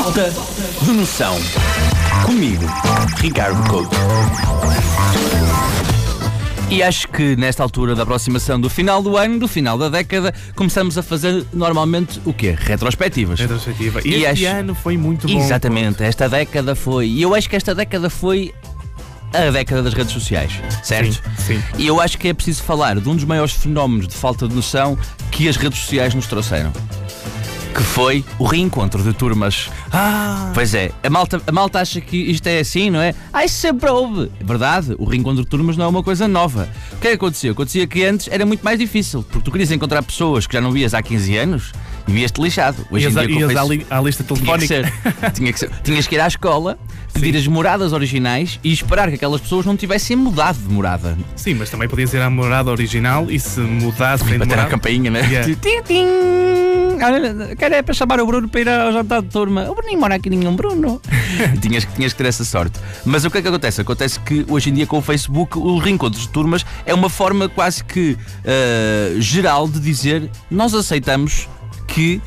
Falta de noção. Comigo, Ricardo Couto. E acho que nesta altura da aproximação do final do ano, do final da década, começamos a fazer normalmente o quê? Retrospectivas. Retrospectiva. E, E este acho- ano foi muito bom. Exatamente, esta década foi. E eu acho que esta década foi a década das redes sociais, certo? Sim, sim. E eu acho que é preciso falar de um dos maiores fenómenos de falta de noção que as redes sociais nos trouxeram. Que foi o reencontro de turmas. Ah, Pois é, a malta, a malta acha que isto é assim, não é? Ah, isso sempre houve. É verdade, o reencontro de turmas não é uma coisa nova. O que é que aconteceu? Acontecia que antes era muito mais difícil, porque tu querias encontrar pessoas que já não vias há 15 anos e vias-te lixado. Hoje ias, em dia, ias à, Face- à lista tinha que telefónica. ser. Tinha que ser. Tinhas que ir à escola, pedir as moradas originais e esperar que aquelas pessoas não tivessem mudado de morada. Sim, mas também podia ser a morada original e se mudasse sem Bater a morada. campainha, né? Yeah. Tim, tim. Quero é para chamar o Bruno para ir ao jantar de turma. O Bruno mora aqui nenhum Bruno. tinhas, tinhas que ter essa sorte. Mas o que é que acontece? Acontece que hoje em dia com o Facebook o reencontro de turmas é uma forma quase que ah, geral de dizer nós aceitamos que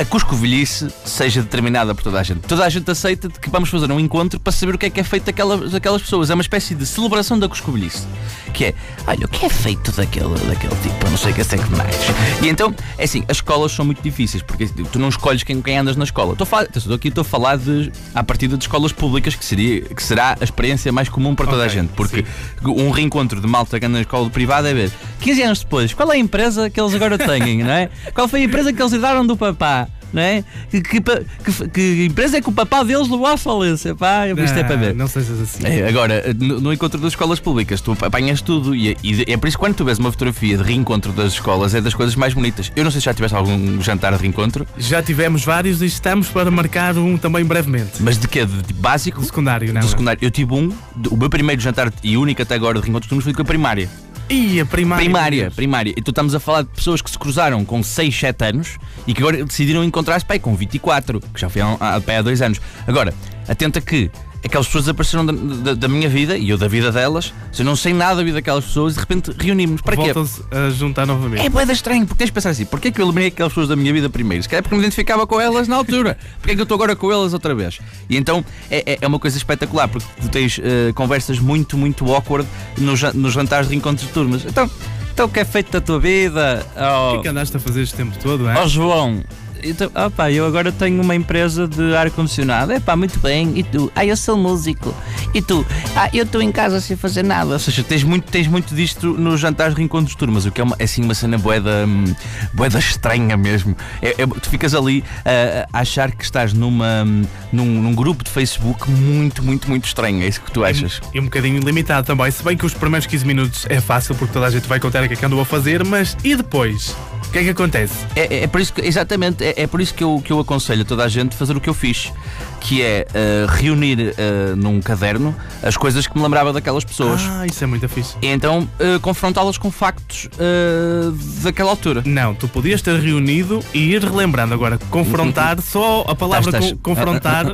a cuscovilhice seja determinada por toda a gente. Toda a gente aceita de que vamos fazer um encontro para saber o que é que é feito daquelas, daquelas pessoas. É uma espécie de celebração da cuscovilhice. Que é, olha, o que é feito daquele, daquele tipo, eu não sei o que é que mais. E então, é assim, as escolas são muito difíceis, porque tu não escolhes quem, quem andas na escola. Estou, a estou aqui estou a falar de, à partida de escolas públicas, que, seria, que será a experiência mais comum para toda a Ok, gente. Porque sim. um reencontro de malta que anda na escola privada é ver 15 anos depois, qual é a empresa que eles agora têm, não é? Qual foi a empresa que eles herdaram do papá? Não é? Que, que, que, que empresa é que o papá deles levou à falência? Pá, isto é para ver. Não sejas assim. É, agora, no, no encontro das escolas públicas, tu apanhas tudo e, e é por isso que quando tu vês uma fotografia de reencontro das escolas é das coisas mais bonitas. Eu não sei se já tiveste algum jantar de reencontro, Já tivemos vários e estamos para marcar um também brevemente. mas de quê? De, de básico? Do secundário, não? Do secundário. Eu tive um, de- o meu primeiro jantar e único até agora de reencontro de turnos foi com a primária. E a primária. Primária, primária. E tu estamos a falar de pessoas que se cruzaram com 6, 7 anos e que agora decidiram encontrar-se pai, com 24, que já foi há, há, há dois anos. Agora, atenta que aquelas pessoas desapareceram da, da, da minha vida e eu da vida delas, se eu não sei nada da vida daquelas pessoas e de repente reunimos. Para quê? Voltam-se a juntar novamente. É boeda estranho, porque tens de pensar assim, porquê é que eu eliminei aquelas pessoas da minha vida primeiro? Se calhar porque me identificava com elas na altura. Porquê é que eu estou agora com elas outra vez? E então é, é- é uma coisa espetacular, porque tu tens eh, conversas muito, muito awkward nos, nos jantares de encontros de turmas. Então, então o que é feito da tua vida? O que Oh, é que andaste a fazer este tempo todo, é? oh, João, então, opa, eu agora tenho uma empresa de ar-condicionado. É pá, muito bem. E tu? Ah, eu sou músico. E tu? Ah, eu estou em casa sem fazer nada. Ou seja, tens muito, tens muito disto nos jantares de reencontros de turmas, o que é, uma, é assim uma cena boeda, hum, boeda estranha mesmo. É, é- tu ficas ali ah, a achar que estás numa, hum, num, num grupo de Facebook muito, muito, muito estranho. É isso que tu achas? E um bocadinho limitado também. Se bem que os primeiros 15 minutos é fácil porque toda a gente vai contar o que é que andou a fazer, mas e depois? O que é que acontece? É, é- é por isso que, exatamente, é, é por isso que eu, que eu aconselho a toda a gente fazer o que eu fiz, que é ah, reunir ah, num caderno as coisas que me lembrava daquelas pessoas. Ah, isso é muito fixe. E então ah, confrontá-las com factos daquela altura. Não, tu podias ter reunido e ir relembrando agora. Confrontar, só a palavra Estás- con- confrontar.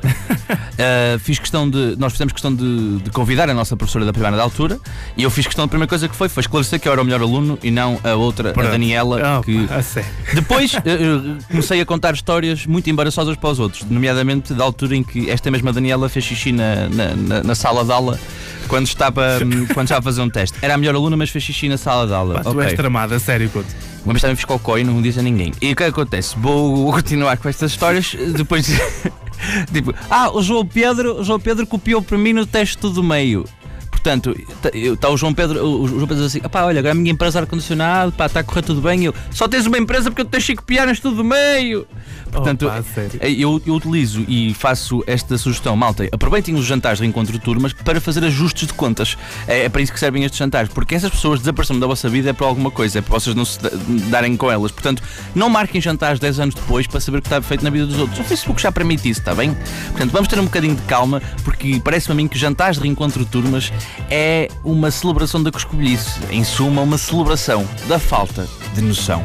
Ah, fiz questão de. Nós fizemos questão de, de convidar a nossa professora da primeira da altura e eu fiz questão, a primeira coisa que foi foi esclarecer que eu era o melhor aluno e não a outra, a Pronto. Daniela, Ah, que pá, a sério. Depois eh, eh, comecei a contar histórias muito embaraçosas para os outros, nomeadamente da altura em que esta mesma Daniela fez xixi na, na, na- sala de aula quando estava, quando estava a fazer um teste. Era a melhor aluna, mas fez xixi na sala de aula. Pá, tu Ok. és tramado, a sério, Couto. Vez também fiz cocó e não disse a ninguém. E o que é que acontece? Vou continuar com estas histórias depois. tipo, ah, o João Pedro, o João Pedro copiou para mim no teste do meio. Portanto, está o João Pedro, o João Pedro diz assim: pá, olha, agora a minha empresa ar-condicionado, pá, está a correr tudo bem. Eu, só tens uma empresa porque eu te deixei copiar neste tudo do meio. Portanto, Oh, pá, a sério. eu, eu utilizo e faço esta sugestão, malta. Aproveitem os jantares de encontro de turmas para fazer ajustes de contas. É, é para isso que servem estes jantares, porque essas pessoas desaparecem da vossa vida é para alguma coisa, é para vocês não se da- darem com elas. Portanto, não marquem jantares 10 anos depois para saber o que está feito na vida dos outros. O Facebook já permite isso, está bem? Portanto, vamos ter um bocadinho de calma, porque parece-me a mim que jantares de reencontro de turmas é uma celebração da coscovilhice. Em suma, uma celebração da falta de noção.